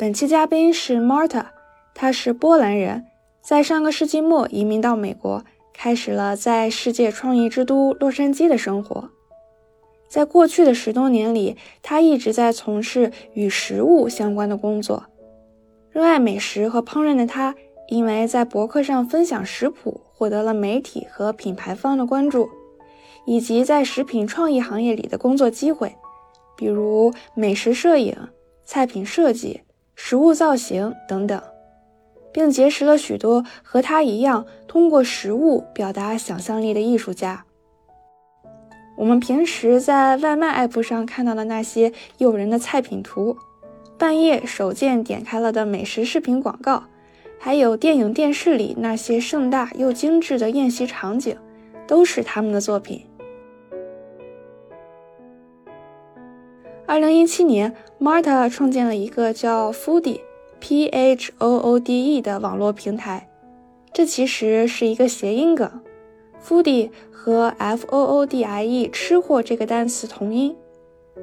本期嘉宾是 Marta，她是波兰人，在上个世纪末移民到美国，开始了在世界创意之都洛杉矶的生活。在过去的十多年里，她一直在从事与食物相关的工作。热爱美食和烹饪的她，因为在博客上分享食谱，获得了媒体和品牌方的关注，以及在食品创意行业里的工作机会，比如美食摄影、菜品设计。食物造型等等，并结识了许多和他一样通过食物表达想象力的艺术家。我们平时在外卖 app 上看到的那些诱人的菜品图，半夜手贱点开了的美食视频广告，还有电影电视里那些盛大又精致的宴席场景，都是他们的作品。二零一七年，Marta 创建了一个叫 Foodie（P H O O D E） 的网络平台。这其实是一个谐音梗，Foodie 和 F O O D I E 吃货这个单词同音。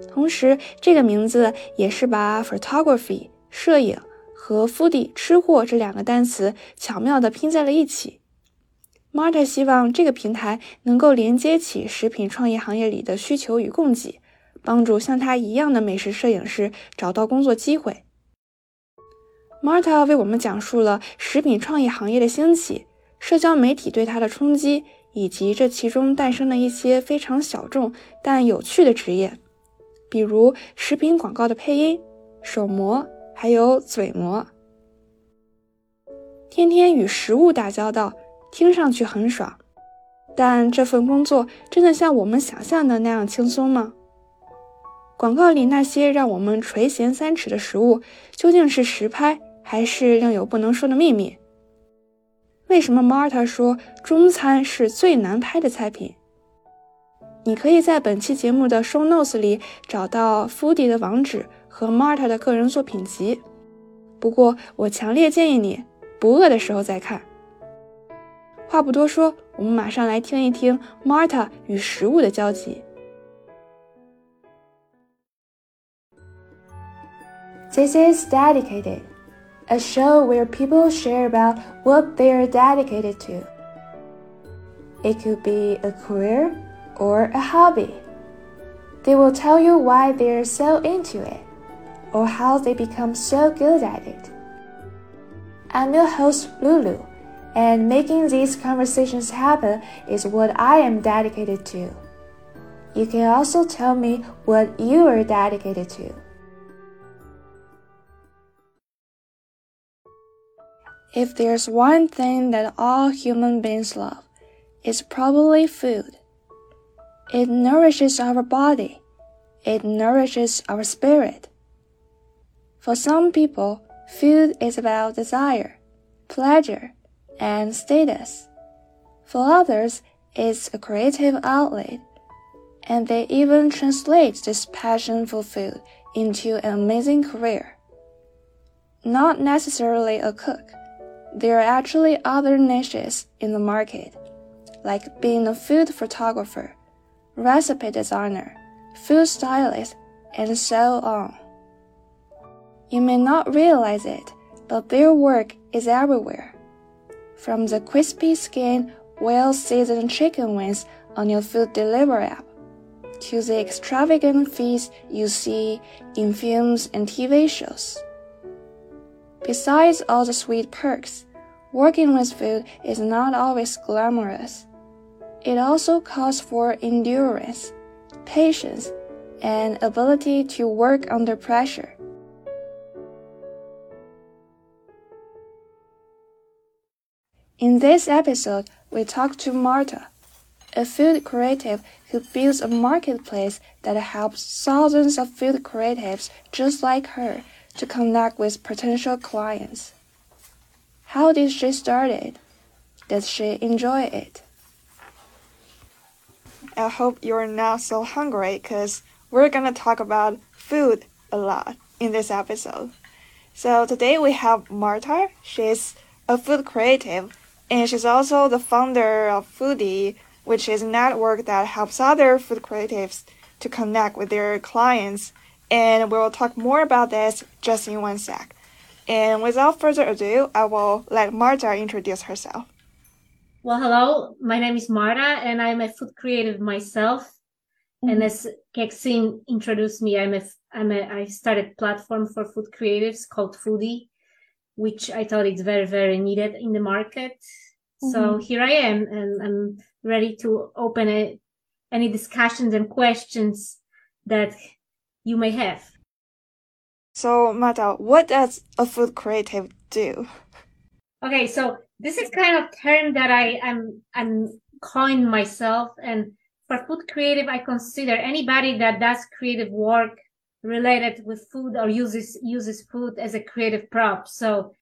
同时，这个名字也是把 photography 摄影和 Foodie 吃货这两个单词巧妙地拼在了一起。Marta 希望这个平台能够连接起食品创业行业里的需求与供给。帮助像他一样的美食摄影师找到工作机会。Marta 为我们讲述了食品创意行业的兴起、社交媒体对它的冲击，以及这其中诞生的一些非常小众但有趣的职业，比如食品广告的配音、手模，还有嘴模。天天与食物打交道，听上去很爽，但这份工作真的像我们想象的那样轻松吗？广告里那些让我们垂涎三尺的食物，究竟是实拍还是另有不能说的秘密？为什么 Marta 说中餐是最难拍的菜品？你可以在本期节目的 Show Notes 里找到 Foodie 的网址和 Marta 的个人作品集。不过，我强烈建议你不饿的时候再看。话不多说，我们马上来听一听 Marta 与食物的交集。This is Dedicated, a show where people share about what they are dedicated to. It could be a career or a hobby. They will tell you why they're so into it or how they become so good at it. I'm your host, Lulu, and making these conversations happen is what I am dedicated to. You can also tell me what you are dedicated to. If there's one thing that all human beings love, it's probably food. It nourishes our body. It nourishes our spirit. For some people, food is about desire, pleasure, and status. For others, it's a creative outlet, and they even translate this passion for food into an amazing career. Not necessarily a cook there are actually other niches in the market, like being a food photographer, recipe designer, food stylist, and so on. You may not realize it, but their work is everywhere. From the crispy skin, well seasoned chicken wings on your food delivery app, to the extravagant feasts you see in films and TV shows. Besides all the sweet perks, working with food is not always glamorous. It also calls for endurance, patience, and ability to work under pressure. In this episode, we talk to Marta, a food creative who builds a marketplace that helps thousands of food creatives just like her to connect with potential clients. How did she start it? Does she enjoy it? I hope you're not so hungry because we're gonna talk about food a lot in this episode. So today we have Marta. She's a food creative and she's also the founder of Phoode, which is a network that helps other food creatives to connect with their clients and we will talk more about this just in one sec. And without further ado, I will let Marta introduce herself. Well, hello. My name is Marta, and I'm a food creative myself. Mm-hmm. And as Kexin introduced me, I'm a, I'm a, I started platform for food creatives called Phoode, which I thought it's very, very needed in the market. Mm-hmm. So here I am, and I'm ready to open a, any discussions and questions that you may have. So, Marta, what does a food creative do? Okay, so this is kind of term that I am I'm coined myself, and for food creative, I consider anybody that does creative work related with food or uses uses food as a creative prop. So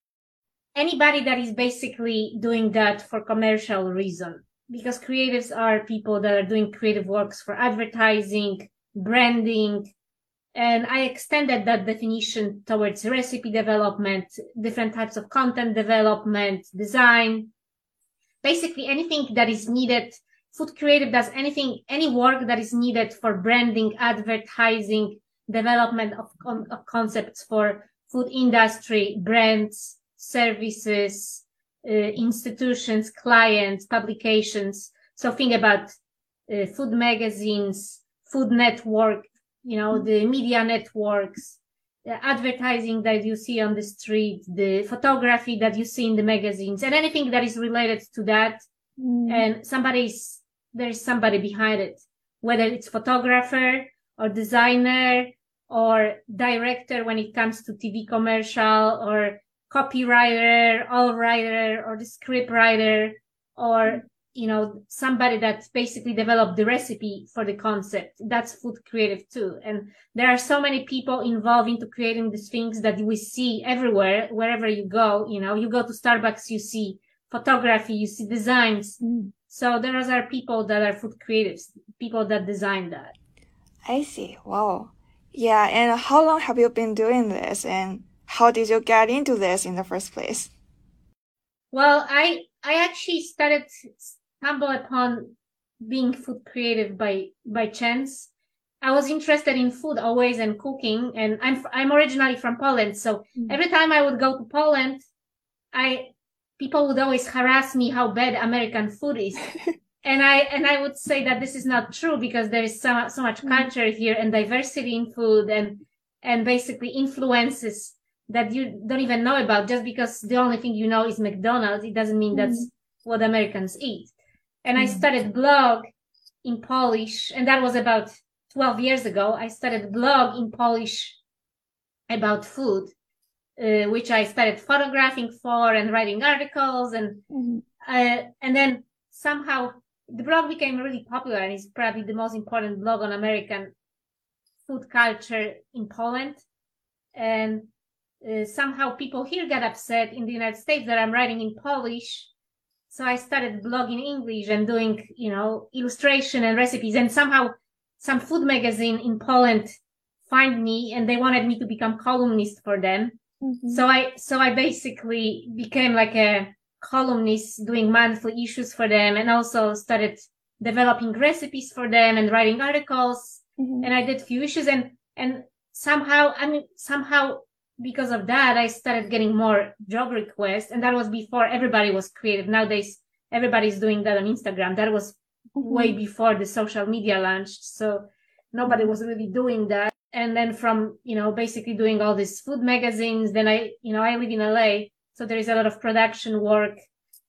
anybody that is basically doing that for commercial reason, because creatives are people that are doing creative works for advertising, branding, and I extended that definition towards recipe development, different types of content development, design, basically anything that is needed. Food creative does anything, any work that is needed for branding, advertising, development of, of concepts for food industry, brands, services, uh, institutions, clients, publications. So think about uh, food magazines, food network, you know, the media networks, the advertising that you see on the street, the photography that you see in the magazines, and anything that is related to that. Mm. And somebody's, there's somebody behind it, whether it's photographer or designer or director when it comes to TV commercial or copywriter, all writer or the script writer or you know somebody that basically developed the recipe for the concept. That's food creative too. And there are so many people involved into creating these things that we see everywhere wherever you go you know. You go to starbucks you see photography you see designs. Mm. so there are people that are food creatives people that design that. I see. Wow. Yeah and how long have you been doing this and how did you get into this in the first place? Well i I actually started stumble upon being food creative by by chance. I was interested in food always and cooking, and I'm I'm originally from Poland, so mm. every time I would go to Poland, I people would always harass me how bad American food is. and I and I would say that this is not true because there is so so much mm. culture here and diversity in food and and basically influences that you don't even know about just because the only thing you know is McDonald's. It doesn't mean that's mm. what Americans eat and I mm. started blog in Polish, and that was about 12 years ago. I started blog in Polish about food, uh, which I started photographing for and writing articles, and mm-hmm. uh, and then somehow the blog became really popular, and it's probably the most important blog on American food culture in Poland, and. Uh, somehow people here got upset in the United States that I'm writing in Polish so I started blogging English and doing, you know, illustration and recipes. And somehow some food magazine in Poland find me and they wanted me to become columnist for them. Mm-hmm. So I, so I basically became like a columnist doing monthly issues for them and also started developing recipes for them and writing articles. Mm-hmm. And I did few issues and, and somehow, I mean, somehow because of that, I started getting more job requests. And that was before everybody was creative. Nowadays, everybody's doing that on Instagram. That was mm-hmm. way before the social media launched. So nobody mm-hmm. was really doing that. And then from, you know, basically doing all these food magazines, then I, you know, I live in LA. So there is a lot of production work.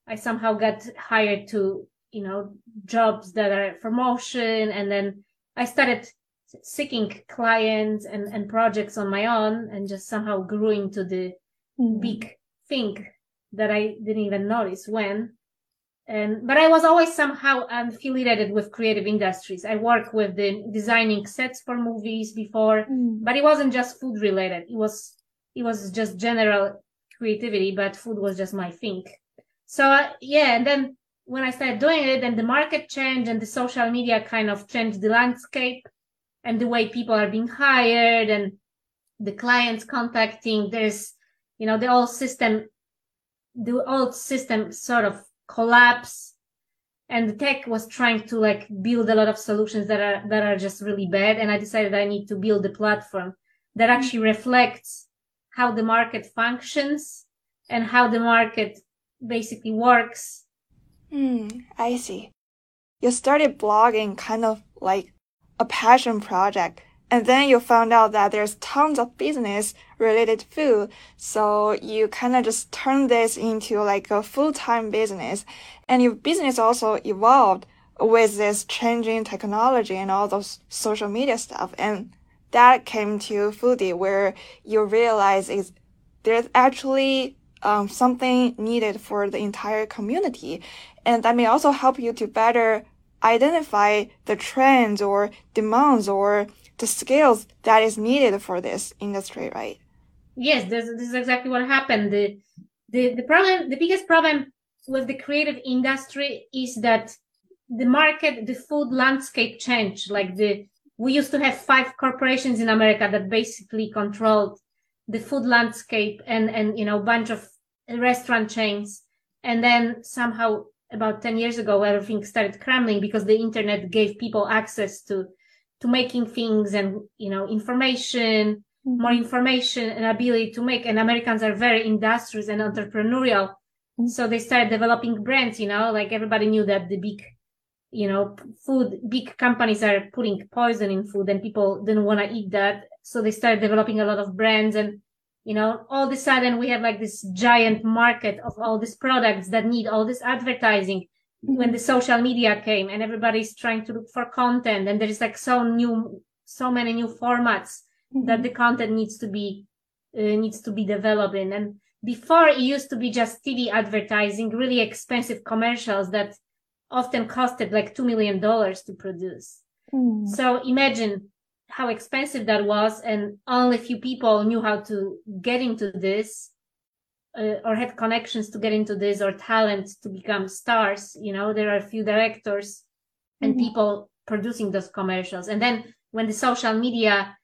I somehow got hired to, you know, jobs that are promotion. And then I started seeking clients and, and projects on my own and just somehow grew into the mm-hmm. big thing that I didn't even notice when. And, but I was always somehow affiliated with creative industries. I worked with the designing sets for movies before, mm. but it wasn't just food related. It was, it was just general creativity, but food was just my thing. So uh, yeah, and then when I started doing it, then the market changed and the social media kind of changed the landscape and the way people are being hired and the clients contacting there's you know the old system the old system sort of collapse and the tech was trying to like build a lot of solutions that are that are just really bad and i decided i need to build a platform that actually reflects how the market functions and how the market basically works. Hmm, I see. You started blogging kind of like a passion project and then you found out that there's tons of business related food. So you kind of just turn this into like a full-time business and your business also evolved with this changing technology and all those social media stuff. And that came to Phoode where you realize is there's actually um, something needed for the entire community. And that may also help you to better identify the trends or demands or the skills that is needed for this industry, right? Yes, this, this is exactly what happened. The, the, the problem, the biggest problem with the creative industry is that the market, the food landscape changed. Like the, we used to have five corporations in America that basically controlled the food landscape and, and, you know, bunch of restaurant chains. And then somehow about 10 years ago, everything started crumbling because the internet gave people access to to making things and you know information mm-hmm. more information and ability to make and americans are very industrious and entrepreneurial mm-hmm. so they started developing brands you know like everybody knew that the big you know food big companies are putting poison in food and people didn't want to eat that so they started developing a lot of brands and you know all of a sudden we have like this giant market of all these products that need all this advertising when the social media came and everybody's trying to look for content and there's like so new so many new formats mm-hmm. that the content needs to be uh, needs to be developed in and before it used to be just tv advertising really expensive commercials that often costed like 2 million dollars to produce mm. so imagine how expensive that was and only a few people knew how to get into this uh, or had connections to get into this or talent to become stars you know there are a few directors and mm-hmm. people producing those commercials and then when the social media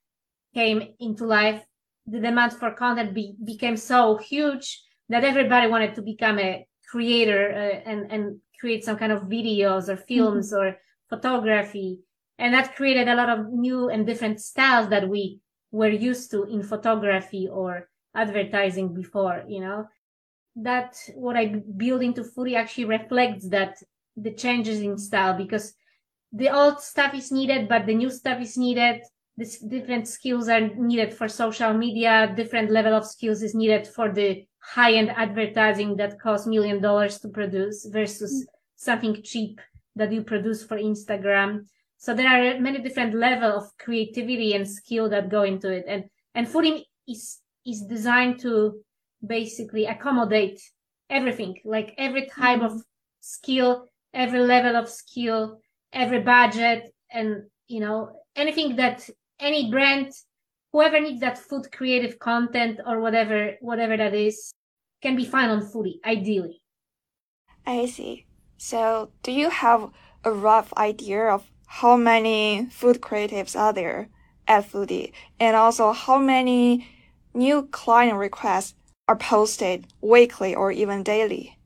came into life the demand for content be- became so huge that everybody wanted to become a creator uh, and and create some kind of videos or films mm-hmm. or photography and that created a lot of new and different styles that we were used to in photography or advertising before, you know, that what I build into Phoode actually reflects that the changes in style because the old stuff is needed, but the new stuff is needed. This different skills are needed for social media. Different level of skills is needed for the high end advertising that costs million dollars to produce versus mm. something cheap that you produce for Instagram. So there are many different level of creativity and skill that go into it. And, and fooding is is designed to basically accommodate everything, like every type mm-hmm. of skill, every level of skill, every budget, and you know anything that any brand, whoever needs that food creative content or whatever, whatever that is, can be found on Phoode, ideally. I see. So, do you have a rough idea of how many food creatives are there at Phoode, and also how many new client requests are posted weekly or even daily?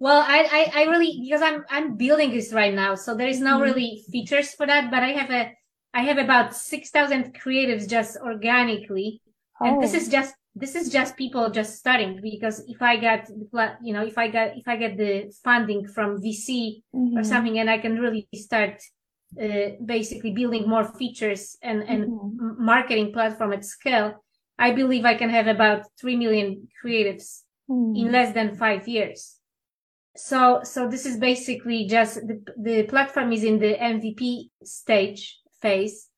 Well, I, I, I really because I'm I'm building this right now, so there is no mm-hmm. really features for that. But I have a I have about six thousand creatives just organically, oh. and this is oh. just this is just people just starting because if I get you know if I get if I get the funding from VC mm-hmm. or something, and I can really start uh, basically building more features and and mm-hmm. marketing platform at scale I believe I can have about 3 million creatives mm. in less than five years. So, so this is basically just the, the platform is in the MVP stage phase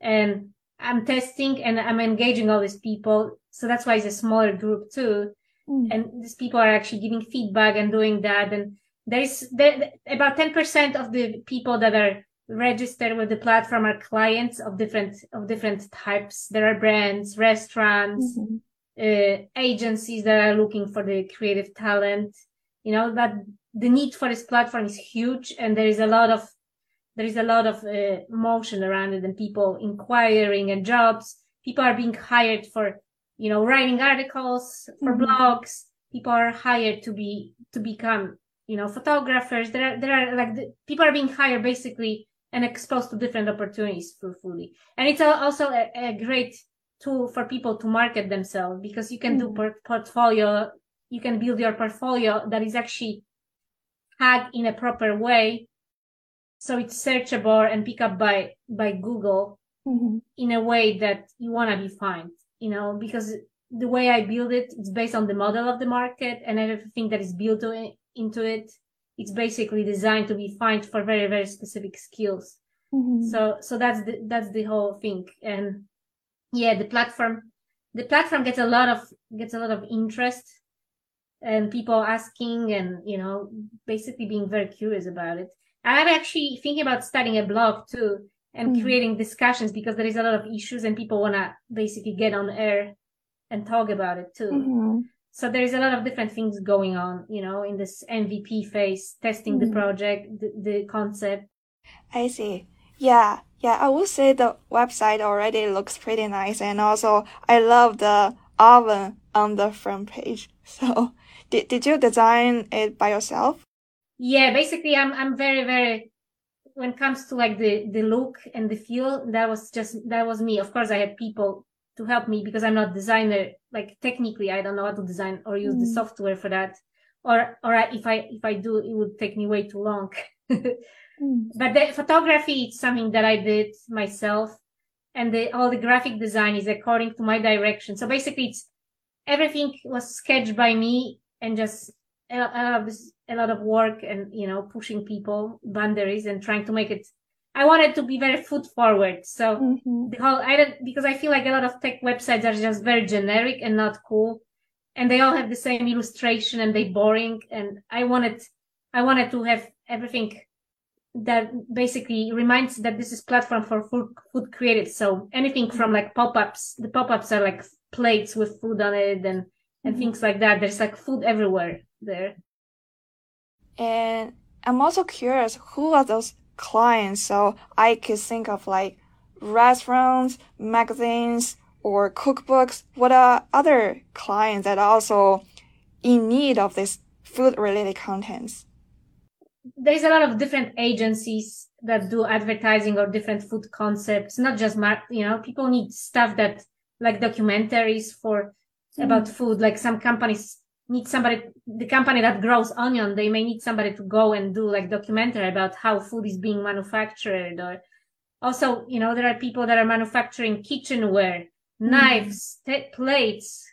and I'm testing and I'm engaging all these people. So that's why it's a smaller group too. Mm. And these people are actually giving feedback and doing that. And there's there, about 10% of the people that are register with the platform are clients of different of different types. There are brands, restaurants, mm-hmm. uh, agencies that are looking for the creative talent. You know, but the need for this platform is huge, and there is a lot of there is a lot of uh, motion around it, and people inquiring and jobs. People are being hired for you know writing articles for mm-hmm. blogs. People are hired to be to become you know photographers. There are there are like the, people are being hired basically and exposed to different opportunities for Phoode. And it's also a, a great tool for people to market themselves because you can Mm. do por- portfolio, you can build your portfolio that is actually tagged in a proper way. So it's searchable and pick up by, by Google Mhm. in a way that you want to be found, you know, because the way I build it, it's based on the model of the market and everything that is built into it. It's basically designed to be found for very, very specific skills. Mhm. So, so that's the, that's the whole thing. And yeah, the platform, the platform gets a lot of, gets a lot of interest and people asking and, you know, basically being very curious about it. I'm actually thinking about starting a blog too and Mm. creating discussions because there is a lot of issues and people want to basically get on air and talk about it too. Mhm. So there is a lot of different things going on, you know, in this MVP phase, testing the Mhm. project, the, the concept. I see. Yeah, yeah, I would say the website already looks pretty nice, and also I love the oven on the front page. So, did did you design it by yourself? Yeah, basically I'm, I'm very, very, when it comes to like the, the look and the feel, that was just, that was me. Of course, I had people to help me because I'm not designer. Like technically, I don't know how to design or use the Mm. software for that. Or, or if I, if I do, it would take me way too long. Mm. but the photography it's something that I did myself and the all the graphic design is according to my direction. So basically it's everything was sketched by me and just a, a lot of this, a lot of work and you know pushing people boundaries and trying to make it I wanted to be very foot forward. So Mhm. the whole I don't because I feel like a lot of tech websites are just very generic and not cool. And they all have the same illustration and they boring. And I wanted I wanted to have everything that basically reminds that this is platform for food food created. So anything from like pop-ups, the pop-ups are like plates with food on it and and Mhm. things like that. There's like food everywhere there. And I'm also curious, who are those clients? So I could think of like restaurants, magazines, or cookbooks. What are other clients that are also in need of this food related contents? there's a lot of different agencies that do advertising or different food concepts not just mar- you know people need stuff that like documentaries for mm-hmm. about food like some companies need somebody the company that grows onion they may need somebody to go and do like documentary about how food is being manufactured or also you know there are people that are manufacturing kitchenware knives t- plates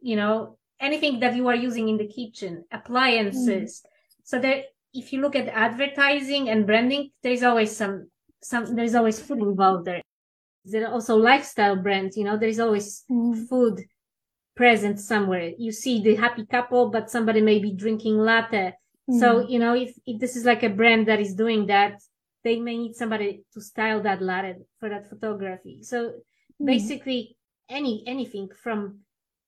you know anything that you are using in the kitchen appliances so that if you look at advertising and branding, there's always some, some, there's always food involved there. There are also lifestyle brands, you know, there's always Mm. food present somewhere. You see the happy couple, but somebody may be drinking latte. So, Mm. you know, if, if this is like a brand that is doing that, they may need somebody to style that latte for that photography. So Mm. basically any, anything from,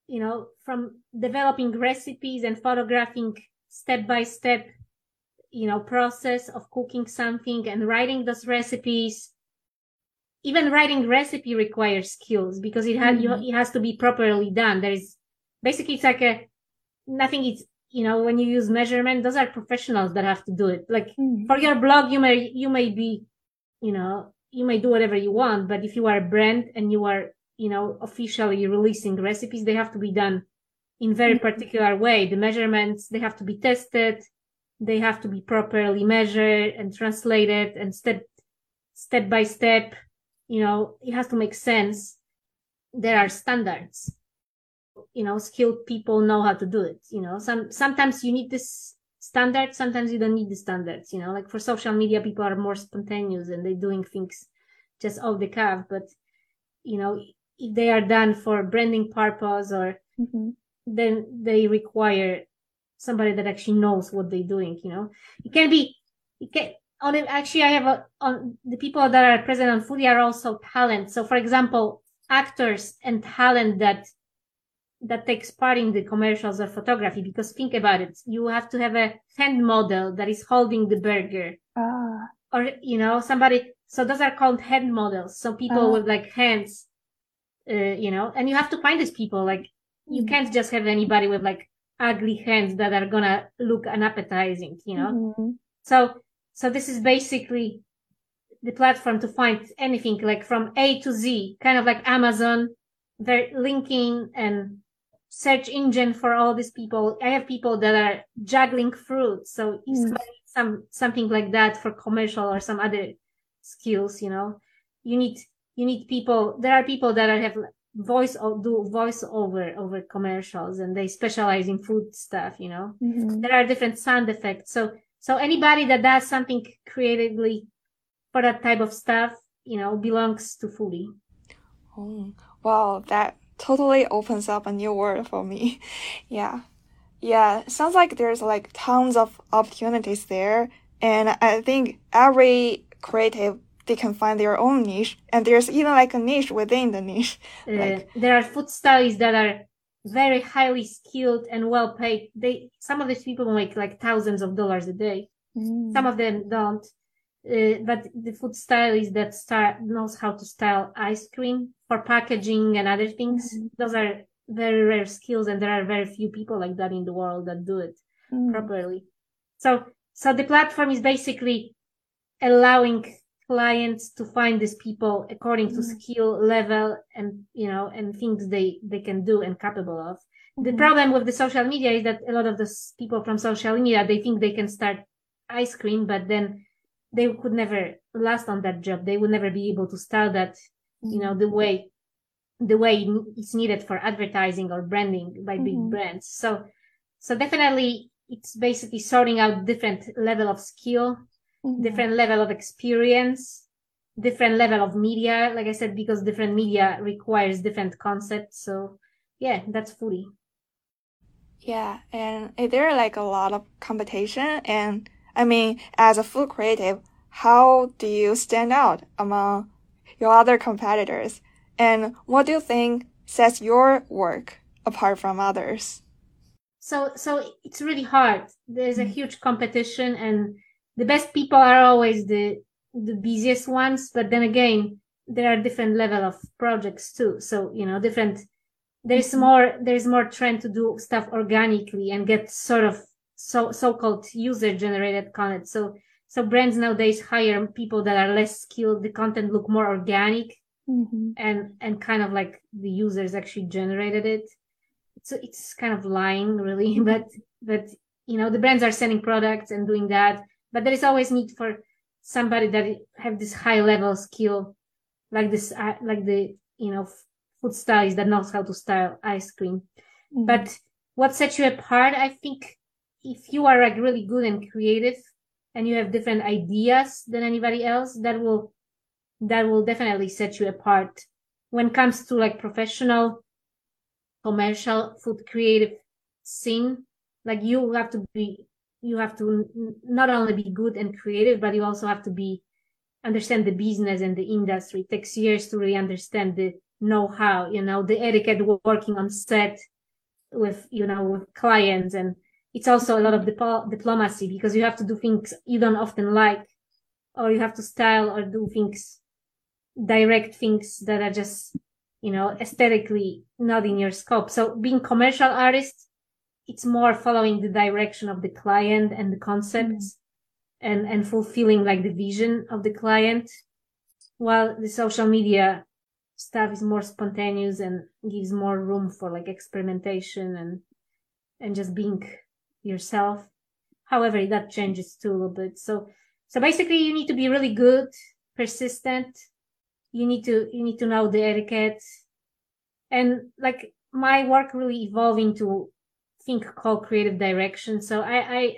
you know, from developing recipes and photographing step by step you know, process of cooking something and writing those recipes. Even writing recipe requires skills because it has, you, Mhm. it has to be properly done. There is basically, it's like a, nothing is, you know, when you use measurement, those are professionals that have to do it. Like Mm. for your blog, you may, you may be, you know, you may do whatever you want, but if you are a brand and you are, you know, officially releasing recipes, they have to be done in very Mhm. particular way. The measurements, they have to be tested they have to be properly measured and translated and step step by step you know it has to make sense there are standards you know skilled people know how to do it you know some sometimes you need this standard sometimes you don't need the standards you know like for social media people are more spontaneous and they're doing things just off the cuff but you know if they are done for branding purpose or Mhm. then they require somebody that actually knows what they're doing, you know. It can be, it can, on it, actually I have a, on the people that are present on Phoode are also talent. So for example, actors and talent that, that takes part in the commercials or photography, because think about it, you have to have a hand model that is holding the burger Ah. or, you know, somebody, so those are called hand models. So people Ah. with like hands, uh, you know, and you have to find these people, like, you Mm. can't just have anybody with like ugly hands that are gonna look unappetizing, you know? Mhm. So, so this is basically the platform to find anything like from A to Z, kind of like Amazon, very linking and search engine for all these people. I have people that are juggling fruit. So mm. some something like that for commercial or some other skills, you know, you need you need people. There are people that are, have voice or do voice over over commercials and they specialize in food stuff. You know, mm-hmm. there are different sound effects. So so anybody that does something creatively for that type of stuff, you know, belongs to Phoode. Oh, wow, that totally opens up a new world for me. yeah. Yeah, sounds like there's like tons of opportunities there. And I think every creative they can find their own niche and there's even like a niche within the niche. Uh, like, there are food stylists that are very highly skilled and well paid. They some of these people make like thousands of dollars a day. Mm. Some of them don't. Uh, but the food stylist that start, knows how to style ice cream for packaging and other things, mm-hmm. those are very rare skills, and there are very few people like that in the world that do it mm. properly. So, so the platform is basically allowing clients to find these people according to mm-hmm. skill level and you know and things they they can do and capable of mm-hmm. the problem with the social media is that a lot of those people from social media they think they can start ice cream but then they could never last on that job they would never be able to start that mm-hmm. you know the way the way it's needed for advertising or branding by big mm-hmm. brands so so definitely it's basically sorting out different level of skill mm-hmm. different level of experience, different level of media, like I said, because different media requires different concepts. So yeah, that's Phoode. Yeah, and is there like a lot of competition? And I mean, as a food creative, how do you stand out among your other competitors? And what do you think sets your work apart from others? So, so it's really hard. There's a huge competition and the best people are always the the busiest ones but then again there are different level of projects too so you know different there's mm-hmm. more there's more trend to do stuff organically and get sort of so so-called user generated content so so brands nowadays hire people that are less skilled the content look more organic mm-hmm. and and kind of like the users actually generated it so it's kind of lying really but but you know the brands are selling products and doing that but there is always need for somebody that have this high level skill like this uh, like the you know food stylist that knows how to style ice cream mm-hmm. but what sets you apart i think if you are like really good and creative and you have different ideas than anybody else that will that will definitely set you apart when it comes to like professional commercial food creative scene like you have to be you have to not only be good and creative, but you also have to be understand the business and the industry. It takes years to really understand the know-how, you know, the etiquette working on set with, you know, with clients. And it's also a lot of dip- diplomacy because you have to do things you don't often like, or you have to style or do things, direct things that are just, you know, aesthetically not in your scope. So being commercial artists, it's more following the direction of the client and the concepts mm-hmm. and and fulfilling like the vision of the client while the social media stuff is more spontaneous and gives more room for like experimentation and and just being yourself. However that changes too a little bit. So so basically you need to be really good persistent. You need to you need to know the etiquette. And like my work really evolved into think called creative direction. So I, I,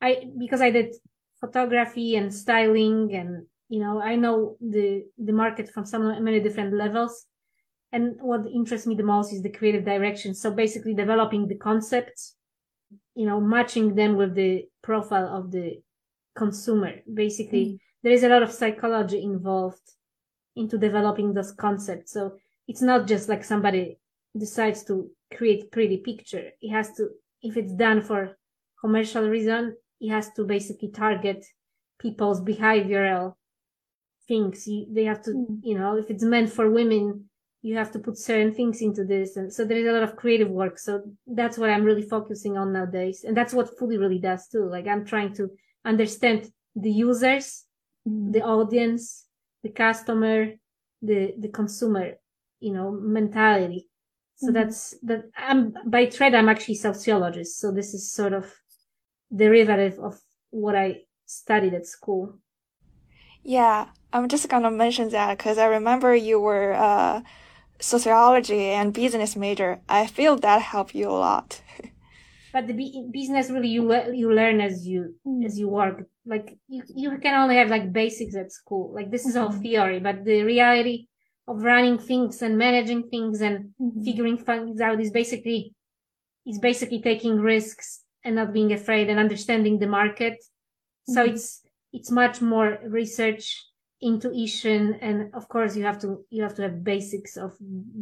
I, because I did photography and styling and, you know, I know the, the market from so many different levels. And what interests me the most is the creative direction. So basically developing the concepts, you know, matching them with the profile of the consumer. Basically, mm-hmm. there is a lot of psychology involved into developing those concepts. So it's not just like somebody decides to create pretty picture. It has to, if it's done for commercial reason, it has to basically target people's behavioral things. You, they have to, mm. you know, if it's meant for women, you have to put certain things into this. And so there is a lot of creative work. So that's what I'm really focusing on nowadays. And that's what Phoode really does too. Like I'm trying to understand the users, mm. the audience, the customer, the, the consumer you know, mentality. So Mhm. that's that. I'm by trade. I'm actually sociologist. So this is sort of derivative of what I studied at school. Yeah, I'm just gonna mention that because I remember you were a sociology and business major. I feel that helped you a lot. But the bu- business really you le- you learn as you as you work. Like you you can only have like basics at school. Like this is all Mhm. theory, but the reality of running things and managing things and Mhm. figuring things out is basically is basically taking risks and not being afraid and understanding the market. So Mhm. it's it's much more research, intuition, and of course you have to you have to have basics of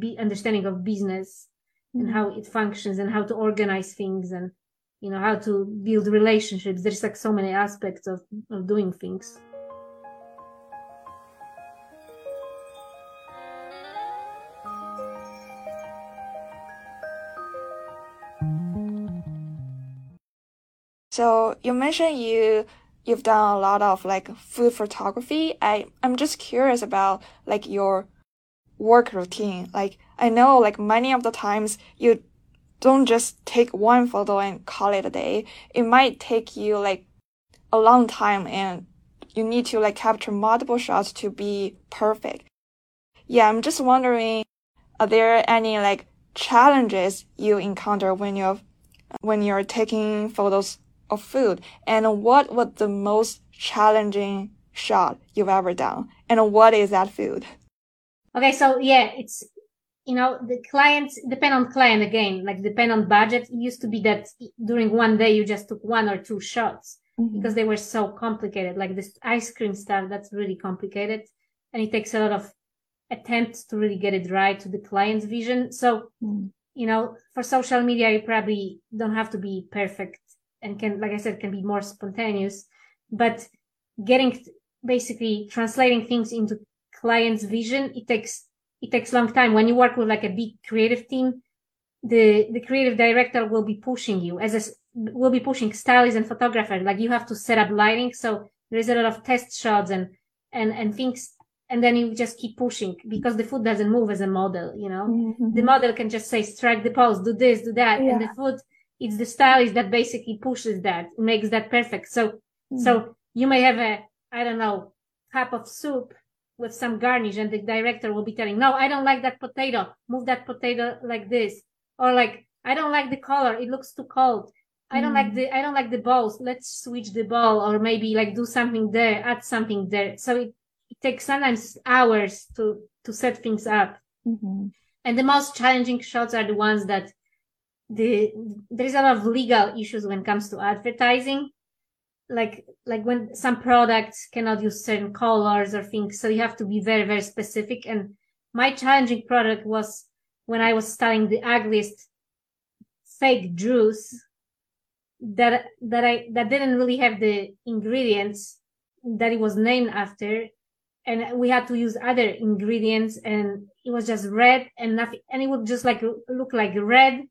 be understanding of business and how it functions and how to organize things and you know how to build relationships. There's like so many aspects of of doing things. So you mentioned you you've done a lot of like food photography. I I'm just curious about like your work routine. Like I know like many of the times you don't just take one photo and call it a day. It might take you like a long time and you need to like capture multiple shots to be perfect. Yeah, I'm just wondering, are there any like challenges you encounter when you're when you're taking photos of food? And what was the most challenging shot you've ever done? And what is that food? Okay, so yeah, it's you know the clients depend on client again, like depend on budget. It used to be that during one day you just took one or two shots because they were so complicated. Like this ice cream stuff, that's really complicated, and it takes a lot of attempts to really get it right to the client's vision. So Mm. you know, for social media, you probably don't have to be perfect and can, like I said, can be more spontaneous, but getting basically translating things into client's vision, it takes, it takes long time. When you work with like a big creative team, the, the creative director will be pushing you as a, will be pushing stylists and photographers. Like you have to set up lighting. So there is a lot of test shots and, and, and things. And then you just keep pushing because the food doesn't move as a model, you know? Mm-hmm. the model can just say strike the pose, do this, do that, and the food it's the stylist that basically pushes that, makes that perfect. So so you may have a I don't know cup of soup with some garnish, and the director will be telling, no, I don't like that potato, move that potato like this, or like I don't like the color, it looks too cold. I don't like Mm. the I don't like the balls. Let's switch the ball, or maybe like do something there, add something there. So it, it takes sometimes hours to to set things up. Mm-hmm. And the most challenging shots are the ones that the there's a lot of legal issues when it comes to advertising. Like like when some products cannot use certain colors or things, so you have to be very, very specific. And my challenging product was when I was studying the ugliest fake juice that that I that didn't really have the ingredients that it was named after and we had to use other ingredients and it was just red and nothing and it would just like look like red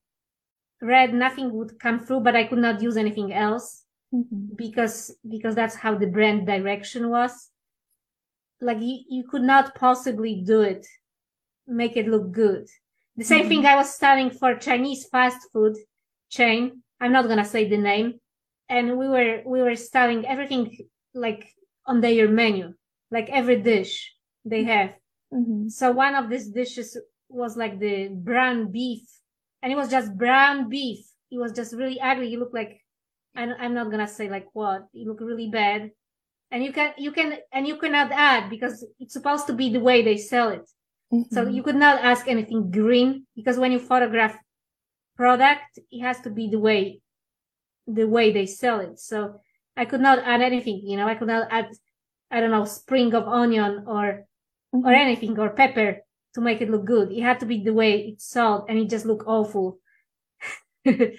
red nothing would come through but i could not use anything else Mm-hmm. because because that's how the brand direction was like you, you could not possibly do it make it look good the same Mhm. thing i was studying for chinese fast food chain i'm not gonna say the name and we were we were studying everything like on their menu like every dish they have Mm-hmm. so one of these dishes was like the brown beef and it was just brown beef. It was just really ugly. It looked like I'm, I'm not gonna say like what. It looked really bad. And you can you can and you cannot add because it's supposed to be the way they sell it. So Mm-hmm. you could not ask anything green because when you photograph product it has to be the way the way they sell it. So i could not add anything you know i could not add i don't know spring of onion or or anything or pepper to make it look good. It had to be the way it's sold and it just looked awful. and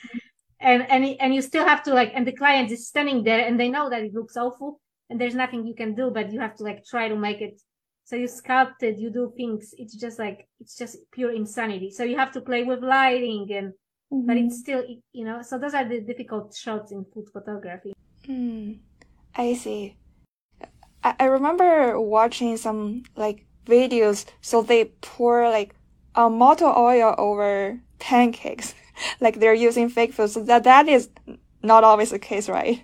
and it- and you still have to like and the client is standing there and they know that it looks awful and there's nothing you can do but you have to like try to make it so you sculpt it you do things it's just like it's just pure insanity so you have to play with lighting and but Mm-hmm. it's still you know so those are the difficult shots in food photography Mm, I see. I remember watching some like videos. So they pour like uh, malto oil over pancakes, like they're using fake food. So that that is not always the case, right?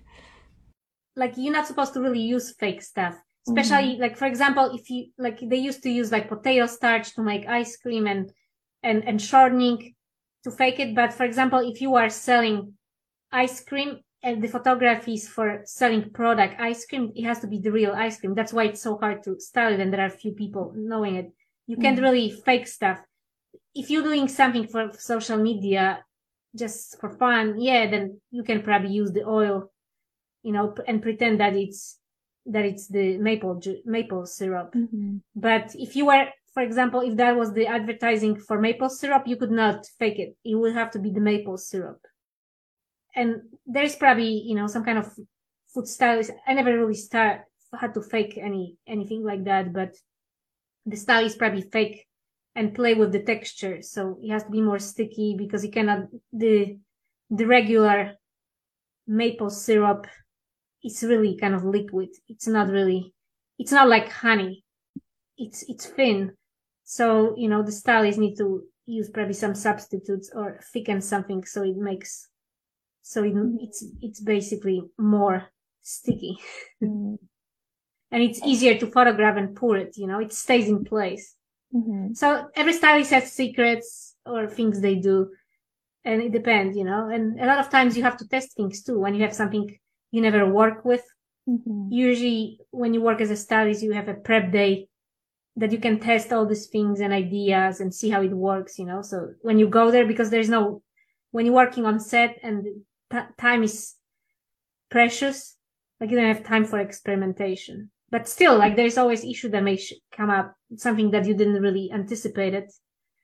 Like you're not supposed to really use fake stuff. Especially mm-hmm. like for example, if you like they used to use like potato starch to make ice cream and and and shortening to fake it. But for example, if you are selling ice cream and the photography is for selling product ice cream, it has to be the real ice cream. That's why it's so hard to style it and there are few people knowing it. You can't mm-hmm. really fake stuff. If you're doing something for social media just for fun, yeah, then you can probably use the oil, you know, and pretend that it's that it's the maple maple syrup. Mm-hmm. But if you were, for example, if that was the advertising for maple syrup, you could not fake it. It would have to be the maple syrup. And there's probably you know some kind of food stylist. I never really start had to fake any anything like that, but the style is probably fake and play with the texture. So it has to be more sticky because you cannot the the regular maple syrup it's really kind of liquid. It's not really, it's not like honey. It's, it's thin. So, you know, the stylists need to use probably some substitutes or thicken something so it makes, so it, it's, it's basically more sticky. Mm-hmm. and it's easier to photograph and pour it, you know, it stays in place. Mm-hmm. So every stylist has secrets or things they do. And it depends, you know, and a lot of times you have to test things too. When you have something you never work with. Mm-hmm. Usually when you work as a stylist, you have a prep day that you can test all these things and ideas and see how it works, you know? So when you go there, because there's no, when you're working on set and time is precious, like you don't have time for experimentation. But still, like there's always issue that may sh- come up, something that you didn't really anticipate it.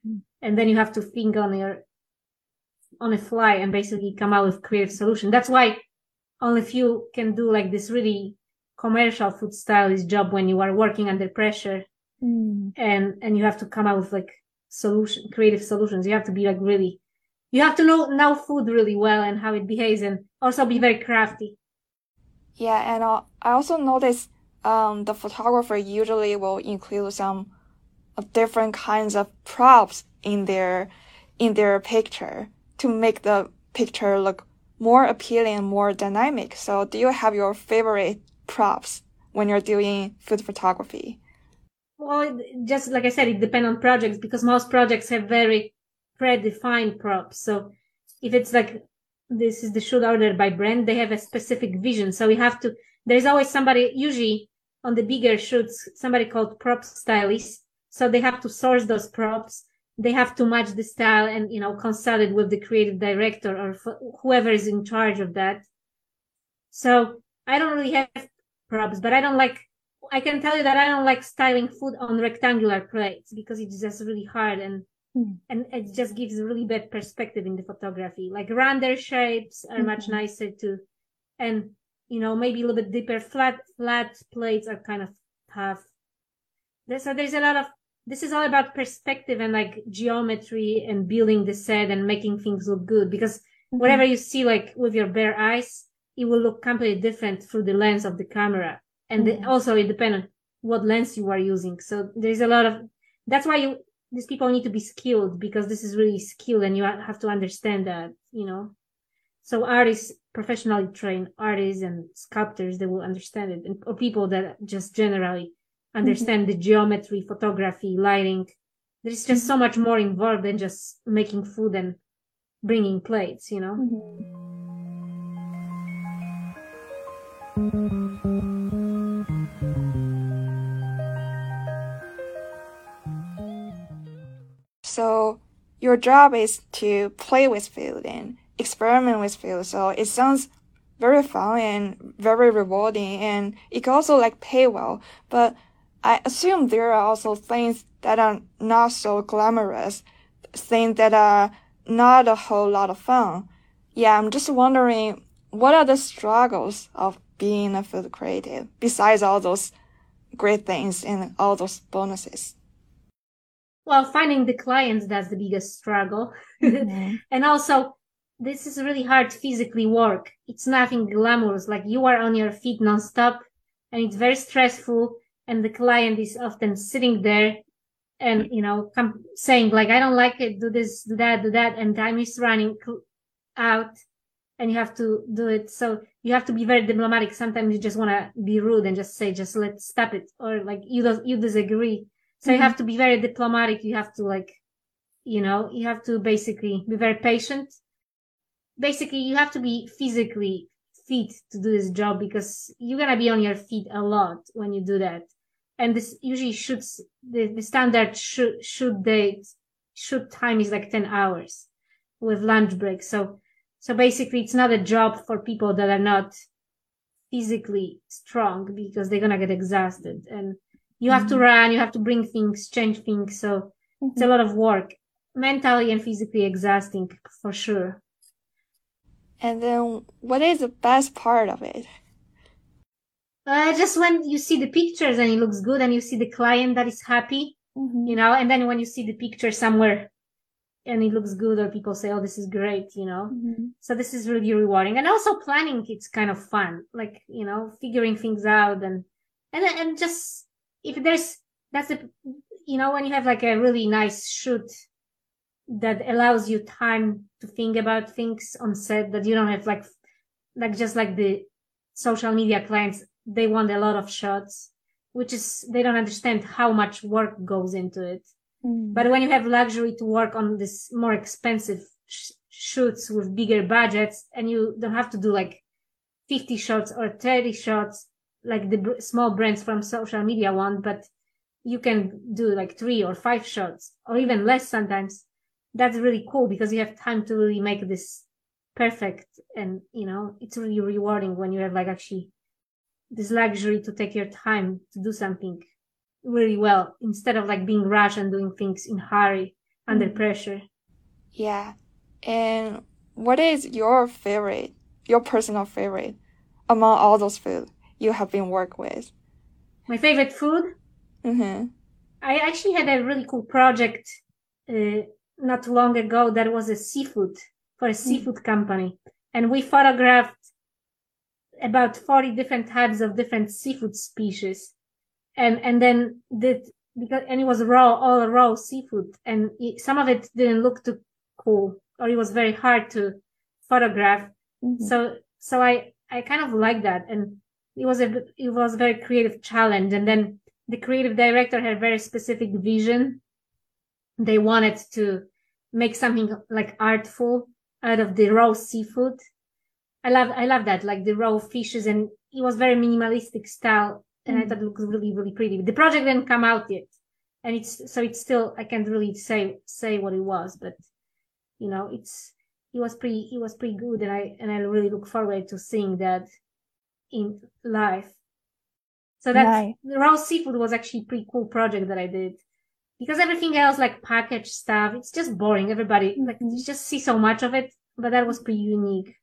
Mm-hmm. And then you have to think on your, on a fly and basically come out with creative solution. That's why only few can do like this really commercial food stylist job when you are working under pressure mm. and and you have to come out with like solution creative solutions you have to be like really you have to know know food really well and how it behaves and also be very crafty yeah and uh, i also noticed um, the photographer usually will include some uh, different kinds of props in their in their picture to make the picture look more appealing, more dynamic. So do you have your favorite props when you're doing food photography? Well, just like I said, it depends on projects because most projects have very predefined props. So if it's like this is the shoot ordered by brand, they have a specific vision. So we have to, there's always somebody, usually on the bigger shoots, somebody called prop stylist. So they have to source those props they have to match the style and you know consult it with the creative director or f- whoever is in charge of that so i don't really have props but i don't like i can tell you that i don't like styling food on rectangular plates because it's just really hard and mm. and it just gives a really bad perspective in the photography like rounder shapes are mm-hmm. much nicer too and you know maybe a little bit deeper flat flat plates are kind of tough so there's a lot of this is all about perspective and like geometry and building the set and making things look good because mm-hmm. whatever you see like with your bare eyes it will look completely different through the lens of the camera and mm-hmm. the, also it depends on what lens you are using so there's a lot of that's why you these people need to be skilled because this is really skilled and you have to understand that you know so artists professionally trained artists and sculptors they will understand it and, or people that just generally understand mm-hmm. the geometry, photography, lighting. There's just so much more involved than just making food and bringing plates, you know? So, your job is to play with food and experiment with food. So, it sounds very fun and very rewarding and it can also like pay well. But I assume there are also things that are not so glamorous, things that are not a whole lot of fun. Yeah, I'm just wondering what are the struggles of being a food creative besides all those great things and all those bonuses? Well, finding the clients, that's the biggest struggle. Mm-hmm. and also, this is really hard physically work. It's nothing glamorous. Like you are on your feet nonstop and it's very stressful and the client is often sitting there and you know come saying like i don't like it do this do that do that and time is running out and you have to do it so you have to be very diplomatic sometimes you just want to be rude and just say just let's stop it or like you don't you disagree so mm-hmm. you have to be very diplomatic. You have to like you know you have to basically be very patient. Basically you have to be physically fit to do this job because you're gonna be on your feet a lot when you do that. And this usually shoots the, the standard shoot shoot date shoot time is like 10 hours with lunch break. So so basically it's not a job for people that are not physically strong because they're gonna get exhausted. And you have mm-hmm. to run you have to bring things change things so mm-hmm. it's a mm-hmm. lot of work mentally and physically exhausting for sure and then what is the best part of it uh, just when you see the pictures and it looks good and you see the client that is happy, mm-hmm. you know, and then when you see the picture somewhere and it looks good or people say, Oh, this is great, you know, mm-hmm. so this is really rewarding. And also planning, it's kind of fun, like, you know, figuring things out and, and, and just if there's, that's a you know, when you have like a really nice shoot that allows you time to think about things on set that you don't have like, like just like the social media clients they want a lot of shots, which is, they don't understand how much work goes into it. Mm. But when you have luxury to work on this more expensive sh- shoots with bigger budgets and you don't have to do like 50 shots or 30 shots like the br- small brands from social media want, but you can do like three or five shots or even less sometimes. That's really cool because you have time to really make this perfect. And, you know, it's really rewarding when you have like actually this luxury to take your time to do something really well instead of like being rushed and doing things in hurry under mm. pressure. Yeah. And what is your favorite, your personal favorite among all those food you have been work with? My favorite food? Mm-hmm. I actually had a really cool project uh, not too long ago that was a seafood for a mm. seafood mm. company. And we photographed about 40 different types of different seafood species. And, and then did, because, and it was raw, all raw seafood. And it, some of it didn't look too cool or it was very hard to photograph. Mm-hmm. So, so I, I kind of like that. And it was a, it was a very creative challenge. And then the creative director had a very specific vision. They wanted to make something like artful out of the raw seafood I love I love that like the raw fishes and it was very minimalistic style and mm. I thought it looked really really pretty. The project didn't come out yet, and it's so it's still I can't really say say what it was, but you know it's it was pretty it was pretty good and I and I really look forward to seeing that in life. So that nice. raw seafood was actually a pretty cool project that I did because everything else like packaged stuff it's just boring. Everybody like you just see so much of it, but that was pretty unique.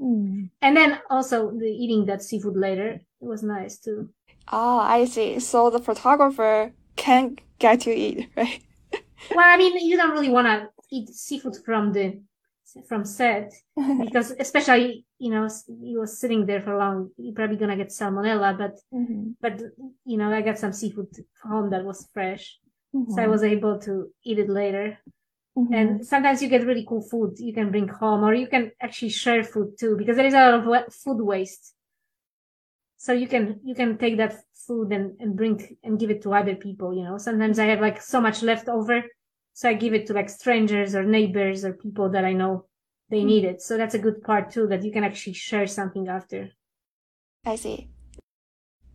Mm. And then also the eating that seafood later, it was nice too. Ah, I see. So the photographer can get to eat, right? well, I mean, you don't really want to eat seafood from the from set because especially you know you were sitting there for long you're probably gonna get salmonella but mm-hmm. but you know i got some seafood home that was fresh mm-hmm. so i mm-hmm. was able to eat it later Mm-hmm. And sometimes you get really cool food you can bring home or you can actually share food too because there is a lot of food waste. So you can, you can take that food and, and bring and give it to other people, you know. Sometimes I have like so much left over. So I give it to like strangers or neighbors or people that I know they mm-hmm. need it. So that's a good part too that you can actually share something after. I see.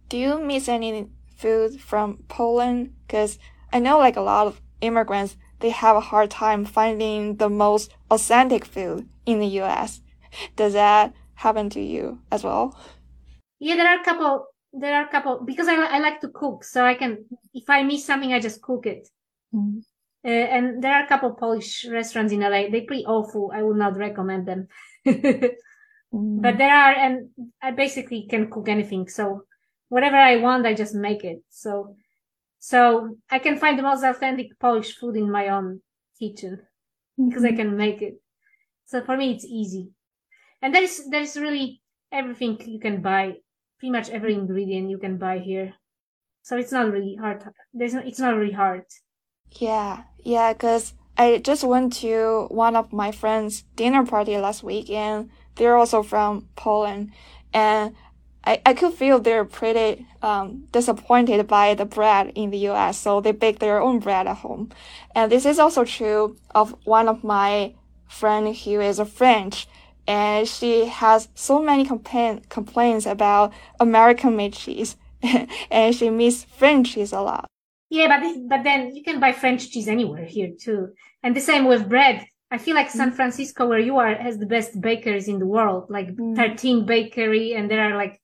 Do you miss any food from Poland? Because I know like a lot of immigrants they have a hard time finding the most authentic food in the US. Does that happen to you as well? Yeah, there are a couple. There are a couple because I, I like to cook, so I can if I miss something, I just cook it. Mm. Uh, and there are a couple Polish restaurants in LA. They're pretty awful. I would not recommend them. mm. But there are, and I basically can cook anything. So whatever I want, I just make it. So so I can find the most authentic Polish food in my own kitchen mm-hmm. because I mm-hmm. can make it. So for me, it's easy. And there is, there is really everything you can buy, pretty much every ingredient you can buy here. So it's not really hard. There's no, it's not really hard. Yeah, yeah, because I just went to one of my friends' dinner party last week, and they're also from Poland, and I, I could feel they're pretty um, disappointed by the bread in the U.S., so they bake their own bread at home, and this is also true of one of my friend who is a French, and she has so many complain complaints about American made cheese, and she miss French cheese a lot. Yeah, but but then you can buy French cheese anywhere here too, and the same with bread. I feel like San mm. Francisco, where you are, has the best bakeries in the world, like mm. Tartine Bakery, and there are like.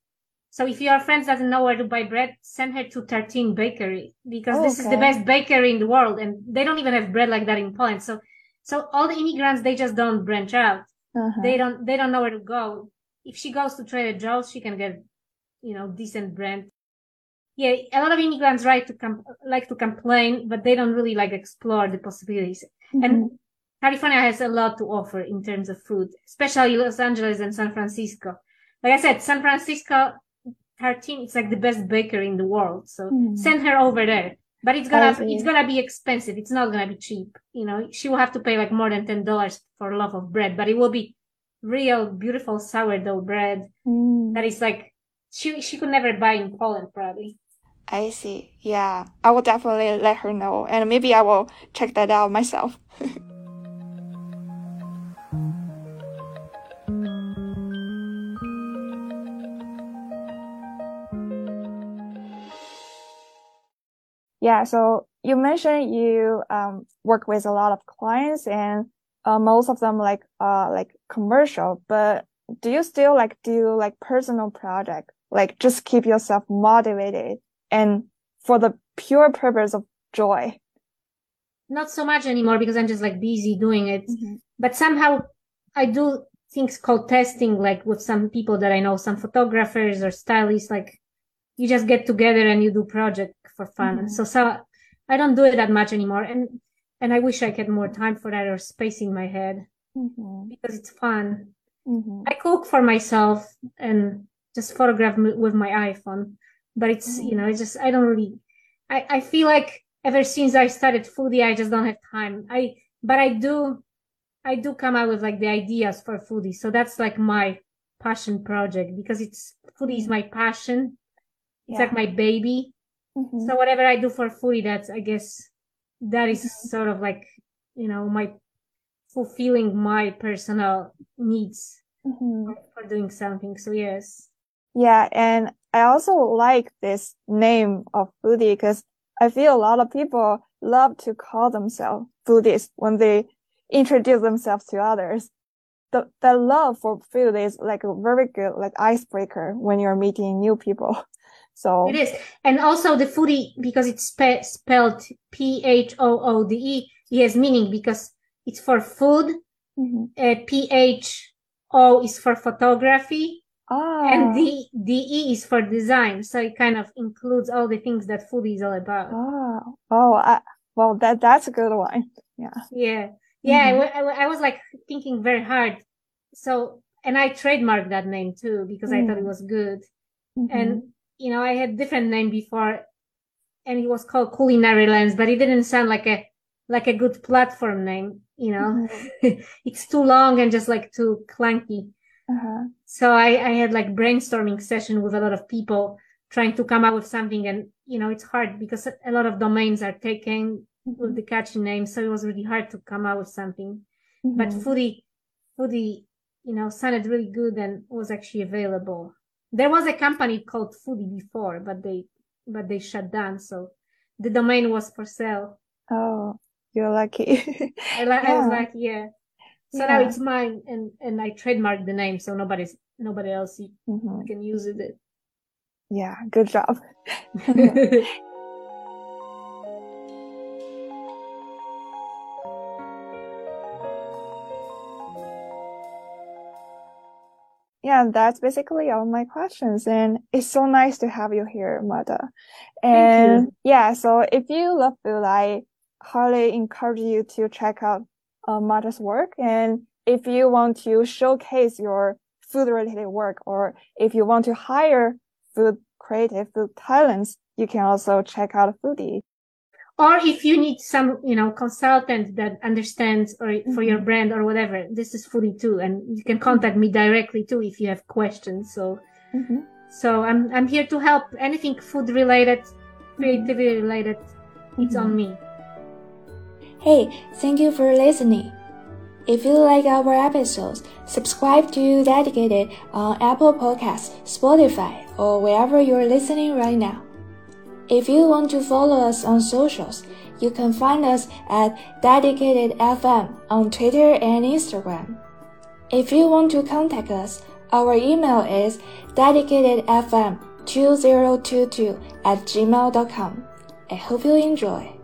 So if your friend doesn't know where to buy bread, send her to Tartine Bakery because this is the best bakery in the world, and they don't even have bread like that in Poland. So, so all the immigrants they just don't branch out. Uh-huh. They don't they don't know where to go. If she goes to Trader Joe's, she can get, you know, decent bread yeah, a lot of immigrants right to com- like to complain, but they don't really like explore the possibilities. Mm-hmm. And California has a lot to offer in terms of food, especially Los Angeles and San Francisco. Like I said, San Francisco, Tartine, it's like the best bakery in the world. So mm-hmm. send her over there. But it's gonna, it's gonna be expensive. It's not gonna be cheap. You know, she will have to pay like more than $10 for a loaf of bread, but it will be real beautiful sourdough bread mm. that is like, she, she could never buy in Poland probably. I see. Yeah, I will definitely let her know, and maybe I will check that out myself. yeah, so you mentioned you um, work with a lot of clients, and uh, most of them like uh like commercial. But do you still like do like personal project, like just keep yourself motivated and for the pure purpose of joy. Not so much anymore because I'm just like busy doing it. Mm-hmm. But somehow I do things called testing, like with some people that I know, some photographers or stylists, like you just get together and you do project for fun. Mm-hmm. So, so I don't do it that much anymore. And, and I wish I had more time for that or space in my head mm-hmm. because it's fun. Mm-hmm. I cook for myself and just photograph with my iPhone but it's you know it's just i don't really i i feel like ever since i started Phoode i just don't have time i but i do i do come out with like the ideas for Phoode so that's like my passion project because it's Phoode is my passion it's yeah. like my baby mm-hmm. so whatever i do for Phoode that's i guess that is mm-hmm. sort of like you know my fulfilling my personal needs mm-hmm. for doing something so yes yeah and I also like this name of Phoode because I feel a lot of people love to call themselves foodies when they introduce themselves to others. The, the love for food is like a very good, like icebreaker when you're meeting new people. So it is. And also the Phoode, because it's spe- spelled P-H-O-O-D-E, it has meaning because it's for food. Mm-hmm. Uh, P-H-O is for photography Oh. And the DE is for design, so it kind of includes all the things that food is all about. Oh, oh, I, well, that that's a good one. Yeah. Yeah, yeah. Mm-hmm. I, I, I, was like thinking very hard. So, and I trademarked that name too because mm. I thought it mm. was good. Mm-hmm. And you know, I had different name before, and it was called Culinary Lens, but it didn't sound like a like a good platform name. You know, mm-hmm. it's too long and just like too clunky. Uh-huh. So I, I had like brainstorming session with a lot of people trying to come up with something. And, you know, it's hard because a lot of domains are taken with mm-hmm. the catchy name. So it was really hard to come up with something. Mm-hmm. But Phoode, Phoode, you know, sounded really good and was actually available. There was a company called Foodie before, but they, but they shut down. So the domain was for sale. Oh, you're lucky. I, yeah. I was like, yeah. So yeah. now it's mine, and and I trademarked the name, so nobody's nobody else mm-hmm. can use it. Yeah, good job. yeah, that's basically all my questions. And it's so nice to have you here, Marta. And yeah, so if you love food, I highly encourage you to check out uh, Marta's work. And if you want to showcase your food related work, or if you want to hire food creative food talents, you can also check out Phoode. or if you need some, you know, consultant that understands or for your Mhm. brand or whatever, this is Phoode too. And you can contact me directly too if you have questions. So, Mm-hmm. so I'm, I'm here to help anything food related, creativity related. It's on me. Hey, thank you for listening. If you like our episodes, subscribe to Dedicated on Apple Podcasts, Spotify, or wherever you're listening right now. If you want to follow us on socials, you can find us at Dedicated FM on Twitter and Instagram. If you want to contact us, our email is dedicatedfm2022 at gmail.com. I hope you enjoy.